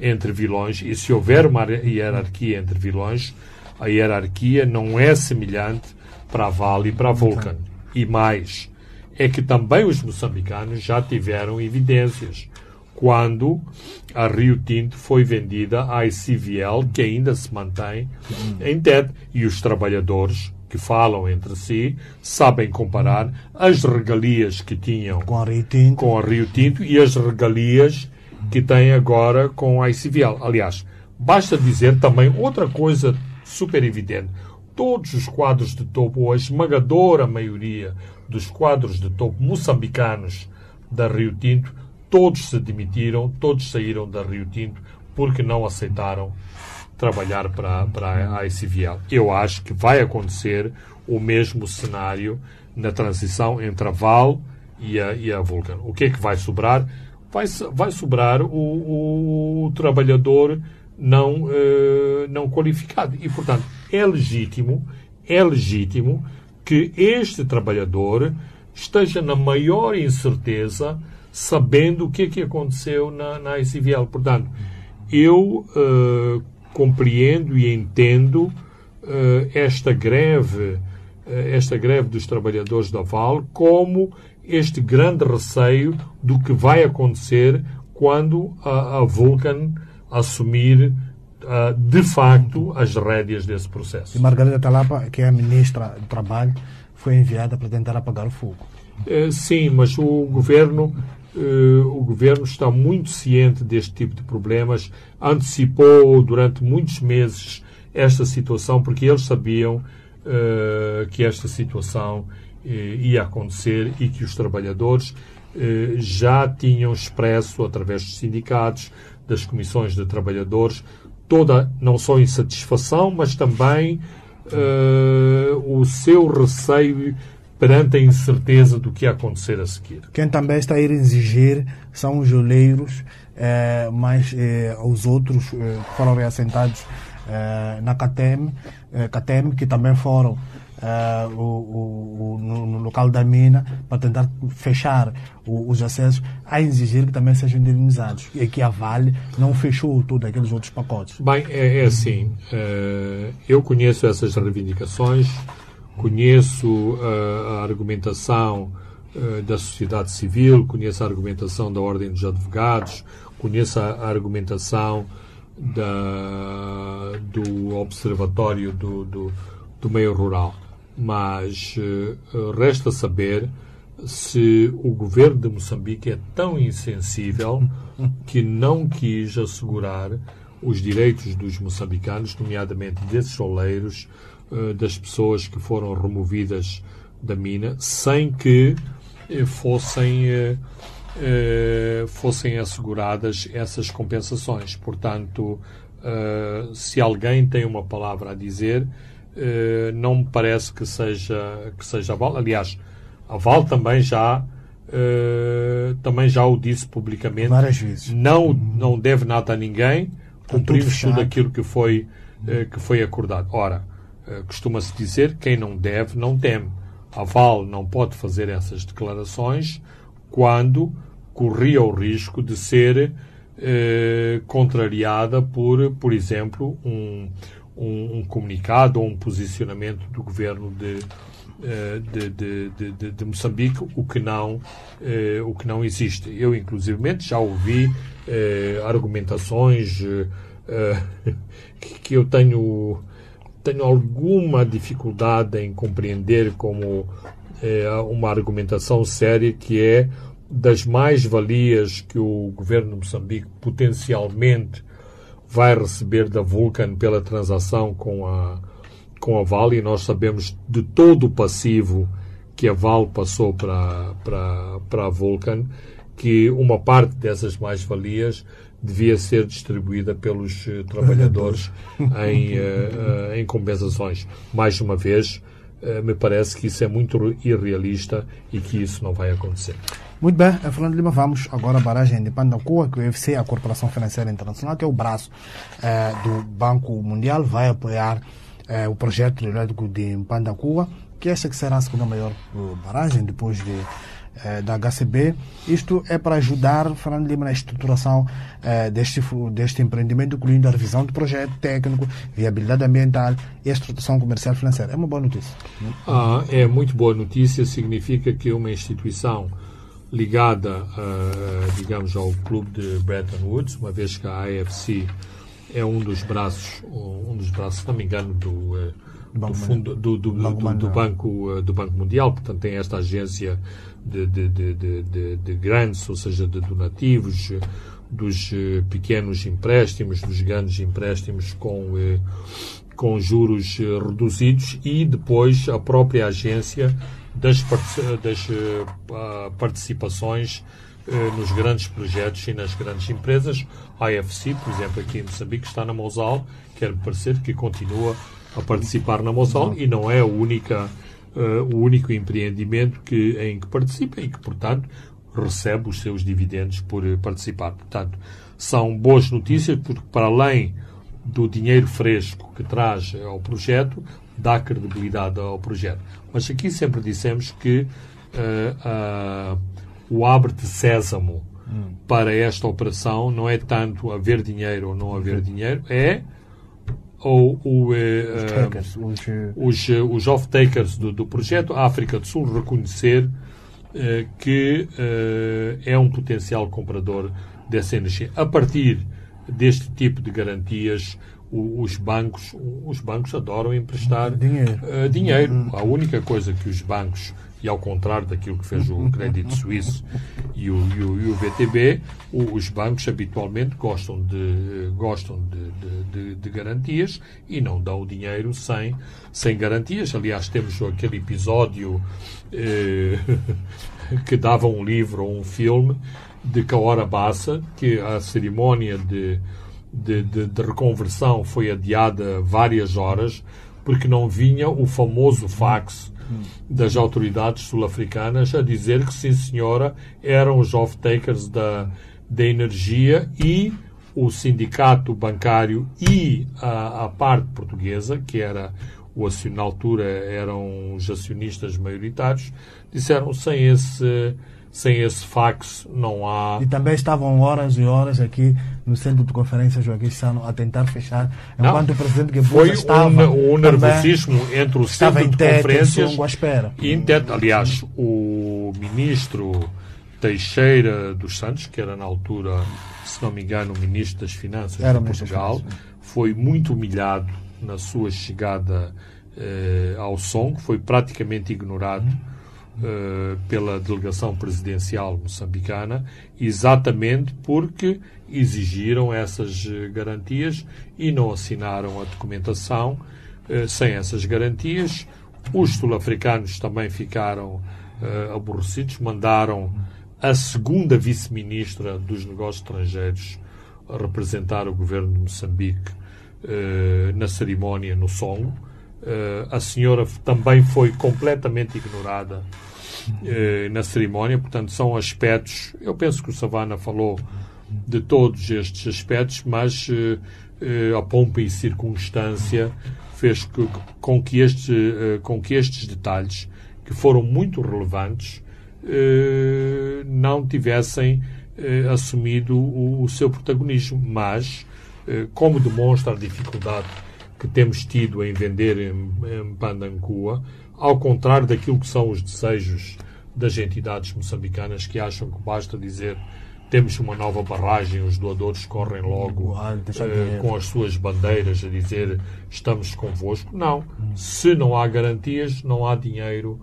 entre vilões, e se houver uma hierarquia entre vilões, a hierarquia não é semelhante para a Vale e para a Vulcan. E mais, é que também os moçambicanos já tiveram evidências quando a Rio Tinto foi vendida à ICVL, que ainda se mantém em TED, e os trabalhadores que falam entre si sabem comparar as regalias que tinham Com a Rio Tinto. com a Rio Tinto e as regalias que tem agora com a ICVL. Aliás, basta dizer também outra coisa super evidente. Todos os quadros de topo, ou a esmagadora maioria dos quadros de topo moçambicanos da Rio Tinto, todos se demitiram, todos saíram da Rio Tinto porque não aceitaram trabalhar para, para a ICVL. Eu acho que vai acontecer o mesmo cenário na transição entre a Val e a, e a Vulcan. O que é que vai sobrar? Vai, vai sobrar o, o- trabalhador não, eh, não qualificado. E, portanto, é legítimo, é legítimo que este trabalhador esteja na maior incerteza sabendo o que é que aconteceu na, na ICVL. Portanto, eu eh, compreendo e entendo eh, esta greve, esta greve dos trabalhadores da Val como este grande receio do que vai acontecer quando a, a Vulcan assumir ah, de facto as rédeas desse E processo. Margarida Talapa, que é a ministra do Trabalho, foi enviada para tentar apagar o fogo. Eh, Sim, mas o governo, eh, o governo está muito ciente deste tipo de problemas, antecipou durante muitos meses esta situação, porque eles sabiam eh, que esta situação ia acontecer e que os trabalhadores eh, já tinham expresso, através dos sindicatos, das comissões de trabalhadores, toda, não só insatisfação, mas também eh, o seu receio perante a incerteza do que ia acontecer a seguir. Quem também está a ir exigir são os oleiros, eh, mas eh, os outros eh, foram reassentados eh, na CATEM, eh, CATEM, que também foram eh, o, o- no, no local da mina para tentar fechar o- os acessos, a exigir que também sejam indemnizados. E que a Vale não fechou todos aqueles outros pacotes. Bem, é, é assim. eh, eu conheço essas reivindicações, conheço eh, a argumentação da sociedade civil, conheço a argumentação da Ordem dos Advogados, conheço a argumentação da, do Observatório do, do, do Meio Rural. Mas eh, resta saber se o governo de Moçambique é tão insensível [laughs] que não quis assegurar os direitos dos moçambicanos, nomeadamente desses oleiros, eh, das pessoas que foram removidas da mina, sem que eh, fossem, fossem asseguradas essas compensações. Portanto, se alguém tem uma palavra a dizer, uh, não me parece que seja, que seja a Val. Aliás, a Val também já, uh, também já o disse publicamente. Várias vezes. Não, não deve nada a ninguém, cumprimos tudo, tudo aquilo que foi, que foi acordado. Ora, costuma-se dizer quem não deve, não teme. A Val não pode fazer essas declarações quando corria o risco de ser eh, contrariada por, por exemplo, um, um, um, comunicado ou um posicionamento do governo de, eh, de, de, de, de Moçambique, o que não, eh, o que não existe. Eu, inclusivamente, já ouvi eh, argumentações eh, que eu tenho, tenho alguma dificuldade em compreender como eh, uma argumentação séria que é das mais-valias que o governo de Moçambique potencialmente vai receber da Vulcan pela transação com a, com a Vale, e nós sabemos de todo o passivo que a Vale passou para, para, para a Vulcan, que uma parte dessas mais-valias devia ser distribuída pelos uh, trabalhadores [laughs] em, uh, uh, em compensações. Mais uma vez, me parece que isso é muito irrealista e que isso não vai acontecer. Muito bem, Fernando Lima, vamos agora à barragem de Pandacua, que o UFC, a Corporação Financeira Internacional, que é o braço eh, do Banco Mundial, vai apoiar eh, o projeto elétrico de Pandacua, que esta que será a segunda maior uh, barragem depois de, eh, da HCB. Isto é para ajudar Fernando Lima na estruturação eh, deste, deste empreendimento, incluindo a revisão do projeto técnico, viabilidade ambiental e a estruturação comercial financeira. É uma boa notícia. Ah, é muito boa notícia, significa que uma instituição ligada, digamos, ao clube de Bretton Woods, uma vez que a AFC é um dos braços, um dos braços, se não me engano, do, eh, do fundo do, do, do, do, banco do banco mundial, portanto tem esta agência de, de, de, de, de grants, ou seja, de donativos, dos eh, pequenos empréstimos, dos grandes empréstimos com eh, com juros reduzidos e depois a própria agência das, das uh, participações uh, nos grandes projetos e nas grandes empresas. A AFC, por exemplo, aqui em Moçambique, está na Mosal, quer-me parecer que continua a participar na Mosal e não é a única, uh, o único empreendimento que, em que participa e que, portanto, recebe os seus dividendos por participar. Portanto, são boas notícias porque, para além do dinheiro fresco que traz ao projeto, dá credibilidade ao projeto. Mas aqui sempre dissemos que uh, uh, o abre-te sésamo hum. para esta operação não é tanto haver dinheiro ou não haver dinheiro, é ou o, uh, os, os off-takers do, do, projeto, a África do Sul reconhecer que é um potencial comprador dessa energia. A partir deste tipo de garantias, os bancos, os bancos adoram emprestar dinheiro. Uh, dinheiro. A única coisa que os bancos, e ao contrário daquilo que fez o Crédito Suíço e o, e o, e o VTB, os bancos habitualmente gostam de, gostam de, de, de, garantias e não dão o dinheiro sem, sem garantias. Aliás, temos aquele episódio eh, [laughs] que dava um livro ou um filme de Kaora Bassa, que a cerimónia de de, de, de reconversão foi adiada várias horas porque não vinha o famoso fax das autoridades sul-africanas a dizer que, sim senhora, eram os off-takers da, da energia e o sindicato bancário e a, a parte portuguesa, que era o na altura eram os acionistas maioritários, disseram sem esse sem esse fax não há. E também estavam horas e horas aqui no centro de conferência Joaquim Sano a tentar fechar, enquanto não, o presidente Guebuza estava. Foi um, nervosismo entre o centro de conferências à espera. e aliás, o ministro Teixeira dos Santos, que era na altura, se não me engano, o ministro das Finanças era de Portugal, foi muito humilhado na sua chegada eh, ao som, foi praticamente ignorado. Hum uh, pela delegação presidencial moçambicana, exatamente porque exigiram essas eh, garantias e não assinaram a documentação uh, sem essas garantias. Os sul-africanos também ficaram aborrecidos, mandaram a segunda vice-ministra dos negócios estrangeiros representar o governo de Moçambique na cerimónia no Songo. A senhora também foi completamente ignorada na cerimónia, portanto, são aspectos. Eu penso que o Savana falou de todos estes aspectos, mas a pompa e circunstância fez que, com, que este, com que estes detalhes, que foram muito relevantes, não tivessem eh, assumido o, seu protagonismo, mas, eh, como demonstra a dificuldade que temos tido em vender em, em Pandancua, ao contrário daquilo que são os desejos das entidades moçambicanas que acham que basta dizer temos uma nova barragem, os doadores correm logo eh, com as suas bandeiras a dizer estamos convosco. Não. Se não há garantias, não há dinheiro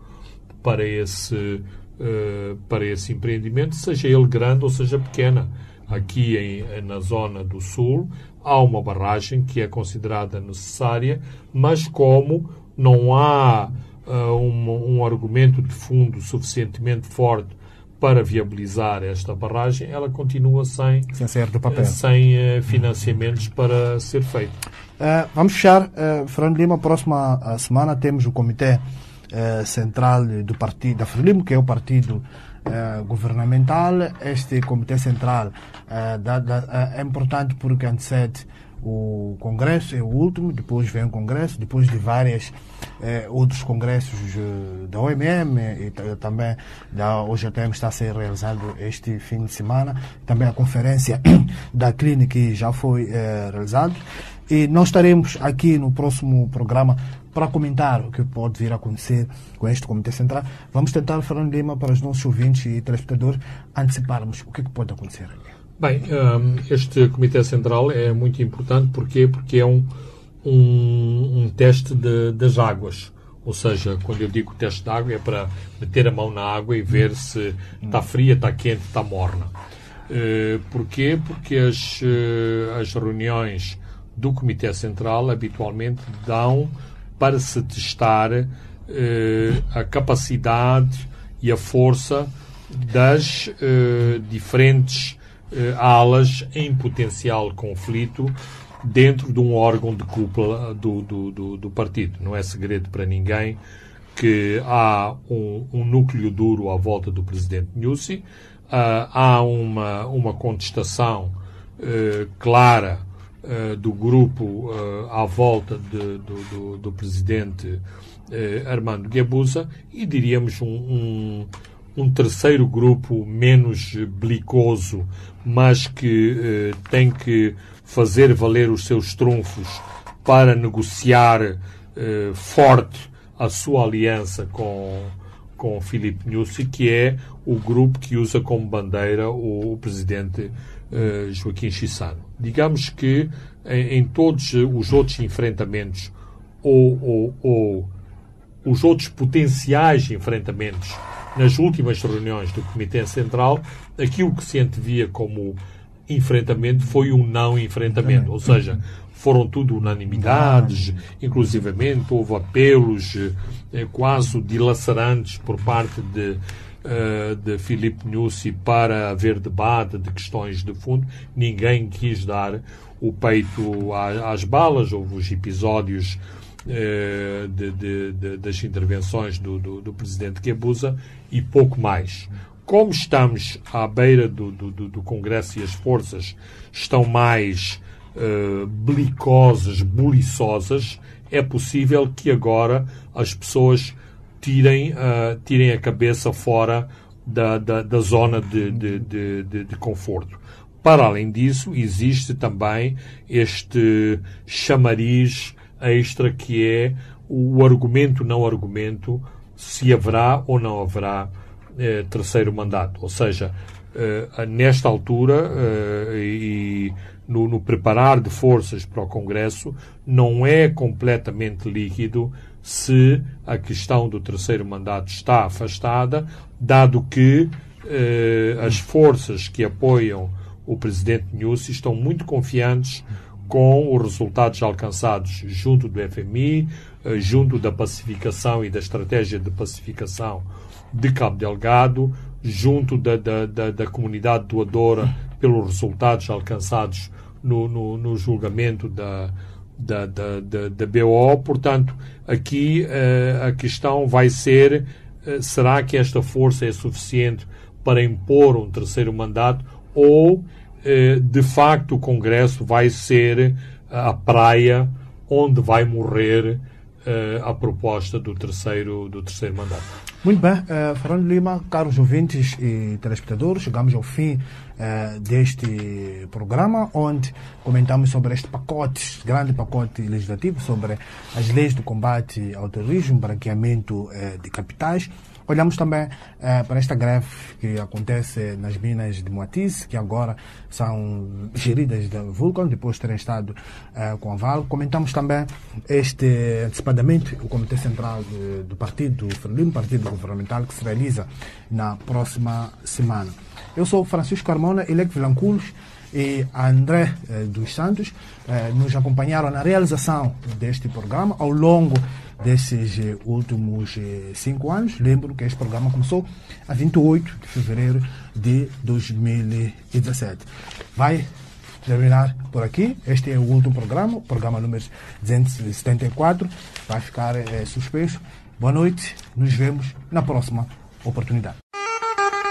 para esse uh, para esse empreendimento, seja ele grande ou seja pequena. Aqui em, na zona do sul há uma barragem que é considerada necessária, mas como não há uh, um, um argumento de fundo suficientemente forte para viabilizar esta barragem, ela continua sem, sem, do papel. sem uh, financiamentos para ser feito. Uh, vamos fechar. Uh, Fernando Lima, próxima semana temos o Comitê eh, central do partido da Frelimo, que é o partido eh, governamental. Este Comitê Central eh, da, da, é importante porque antecede o Congresso, é o último, depois vem o Congresso, depois de vários eh, outros congressos eh, da OMM e também da OGTM está a ser realizado este fim de semana, também a conferência [coughs] da clínica já foi eh, realizada. E nós estaremos aqui no próximo programa para comentar o que pode vir a acontecer com este Comitê Central. Vamos tentar, Fernando Lima, para os nossos ouvintes e telespectadores, anteciparmos o que, é que pode acontecer. Bem, um, este Comitê Central é muito importante porque, porque é um, um, um teste de, das águas. Ou seja, quando eu digo teste de água é para meter a mão na água e ver se está fria, está quente, está morna. Uh, porquê? Porque as, uh, as reuniões do Comitê Central habitualmente dão para se testar eh, a capacidade e a força das eh, diferentes eh, alas em potencial conflito dentro de um órgão de cúpula do, do, do, do partido. Não é segredo para ninguém que há um, um núcleo duro à volta do presidente Nussi, uh, há uma, uma contestação clara uh, do grupo uh, à volta de, do, do, do, presidente uh, Armando Guebuza e diríamos um, um, um, terceiro grupo menos belicoso, mas que tem que fazer valer os seus trunfos para negociar forte a sua aliança com com Filipe Nussi, que é o grupo que usa como bandeira o, o presidente uh, Joaquim Chissano. Digamos que em, em, todos os outros enfrentamentos ou, ou, ou os outros potenciais enfrentamentos nas últimas reuniões do Comitê Central, aquilo que se antevia como enfrentamento foi um não enfrentamento, ou seja, foram tudo unanimidades, inclusivamente houve apelos eh, quase dilacerantes por parte de uh, de Filipe Nussi para haver debate de questões de fundo. Ninguém quis dar o peito às, balas. Houve os episódios uh, de, de, de, das intervenções do, do, do presidente Guebuza e pouco mais. Como estamos à beira do, do, do Congresso e as forças estão mais uh, belicosas, buliçosas, é possível que agora as pessoas tirem, uh, tirem a cabeça fora da, da, da zona de, de, de, de, conforto. Para além disso, existe também este chamariz extra que é o argumento não argumento se haverá ou não haverá eh, terceiro mandato. Ou seja, eh, nesta altura eh, e no, no, preparar de forças para o Congresso, não é completamente líquido se a questão do terceiro mandato está afastada, dado que eh, as forças que apoiam o presidente Nussi estão muito confiantes com os resultados alcançados junto do FMI, eh, junto da pacificação e da estratégia de pacificação de Cabo Delgado, junto da, da, da, da comunidade doadora pelos resultados alcançados no, no, no julgamento da, da, da, da, da, BO. Portanto, aqui uh, a questão vai ser: uh, será que esta força é suficiente para impor um terceiro mandato ou, uh, de facto, o Congresso vai ser a praia onde vai morrer a proposta do terceiro, do terceiro mandato? Muito bem, uh, Fernando Lima, caros ouvintes e telespectadores, chegamos ao fim uh, deste programa, onde comentamos sobre este pacote, grande pacote legislativo, sobre as leis do combate ao terrorismo, branqueamento uh, de capitais, Olhamos também eh, para esta greve que acontece nas minas de Moatize, que agora são geridas da Vulcan, depois de terem estado eh, com a Val. Comentamos também este antecipadamente o Comitê Central de, do Partido Frelimo, Partido Governamental, que se realiza na próxima semana. Eu sou Francisco Carmona, Elec Vilanculos e André eh, dos Santos eh, nos acompanharam na realização deste programa ao longo desses eh, últimos cinco anos. Lembro que este programa começou a 28 de fevereiro de 2017. Vai terminar por aqui. Este é o último programa, o programa número 274. Vai ficar suspenso. Boa noite, nos vemos na próxima oportunidade.